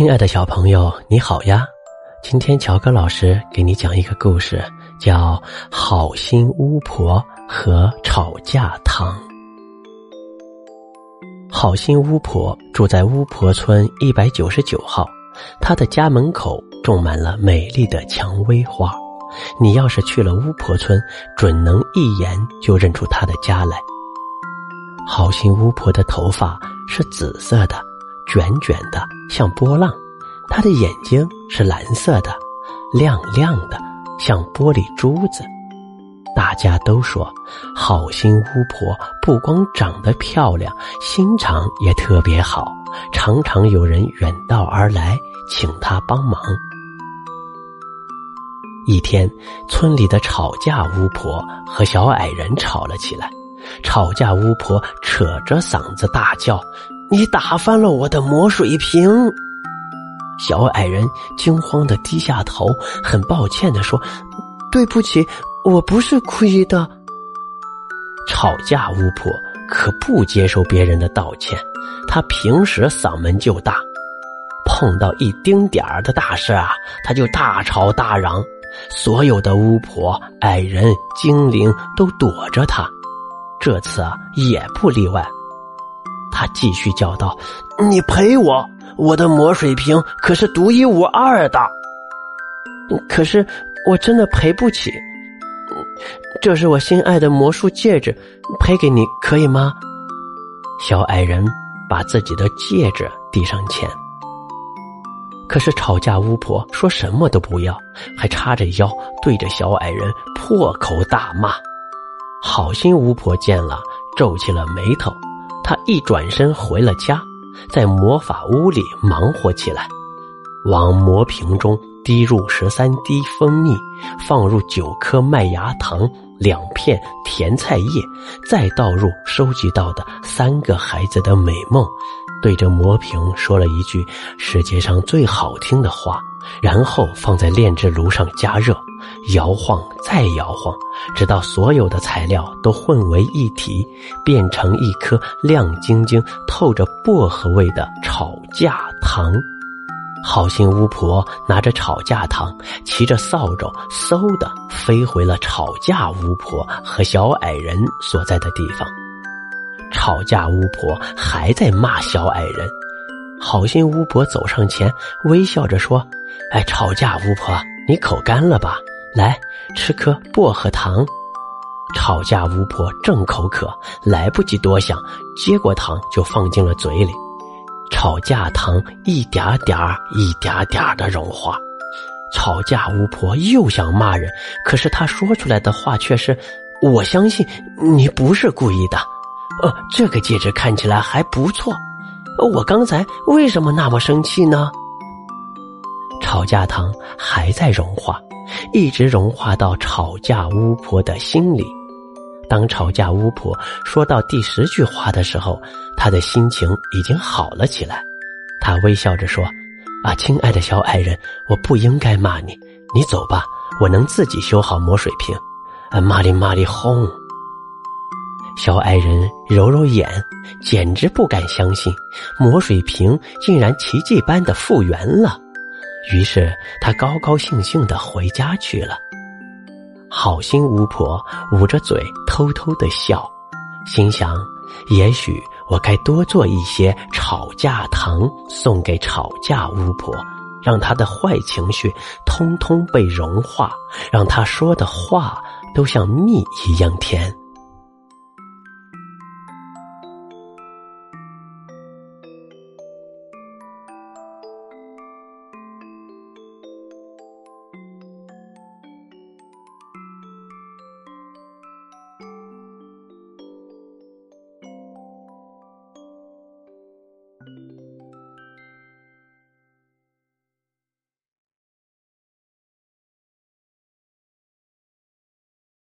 亲爱的小朋友，你好呀！今天乔哥老师给你讲一个故事，叫《好心巫婆和吵架糖》。好心巫婆住在巫婆村一百九十九号，她的家门口种满了美丽的蔷薇花。你要是去了巫婆村，准能一眼就认出她的家来。好心巫婆的头发是紫色的。卷卷的，像波浪；他的眼睛是蓝色的，亮亮的，像玻璃珠子。大家都说，好心巫婆不光长得漂亮，心肠也特别好，常常有人远道而来请她帮忙。一天，村里的吵架巫婆和小矮人吵了起来，吵架巫婆扯着嗓子大叫。你打翻了我的魔水瓶！小矮人惊慌的低下头，很抱歉的说：“对不起，我不是故意的。”吵架巫婆可不接受别人的道歉，她平时嗓门就大，碰到一丁点儿的大事啊，她就大吵大嚷，所有的巫婆、矮人、精灵都躲着她，这次啊也不例外。他继续叫道：“你赔我！我的魔水瓶可是独一无二的。可是我真的赔不起。这是我心爱的魔术戒指，赔给你可以吗？”小矮人把自己的戒指递上前。可是吵架巫婆说什么都不要，还叉着腰对着小矮人破口大骂。好心巫婆见了，皱起了眉头。他一转身回了家，在魔法屋里忙活起来，往魔瓶中滴入十三滴蜂蜜，放入九颗麦芽糖、两片甜菜叶，再倒入收集到的三个孩子的美梦，对着魔瓶说了一句世界上最好听的话，然后放在炼制炉上加热。摇晃，再摇晃，直到所有的材料都混为一体，变成一颗亮晶晶、透着薄荷味的吵架糖。好心巫婆拿着吵架糖，骑着扫帚，嗖的飞回了吵架巫婆和小矮人所在的地方。吵架巫婆还在骂小矮人。好心巫婆走上前，微笑着说：“哎，吵架巫婆，你口干了吧？”来吃颗薄荷糖，吵架巫婆正口渴，来不及多想，接过糖就放进了嘴里。吵架糖一点点儿、一点点儿的融化。吵架巫婆又想骂人，可是她说出来的话却是：“我相信你不是故意的。呃，这个戒指看起来还不错。我刚才为什么那么生气呢？”吵架糖还在融化。一直融化到吵架巫婆的心里。当吵架巫婆说到第十句话的时候，她的心情已经好了起来。她微笑着说：“啊，亲爱的小矮人，我不应该骂你。你走吧，我能自己修好魔水瓶。”啊，玛丽玛丽轰！小矮人揉揉眼，简直不敢相信，魔水瓶竟然奇迹般的复原了。于是他高高兴兴的回家去了。好心巫婆捂着嘴偷偷的笑，心想：也许我该多做一些吵架糖送给吵架巫婆，让她的坏情绪通通被融化，让她说的话都像蜜一样甜。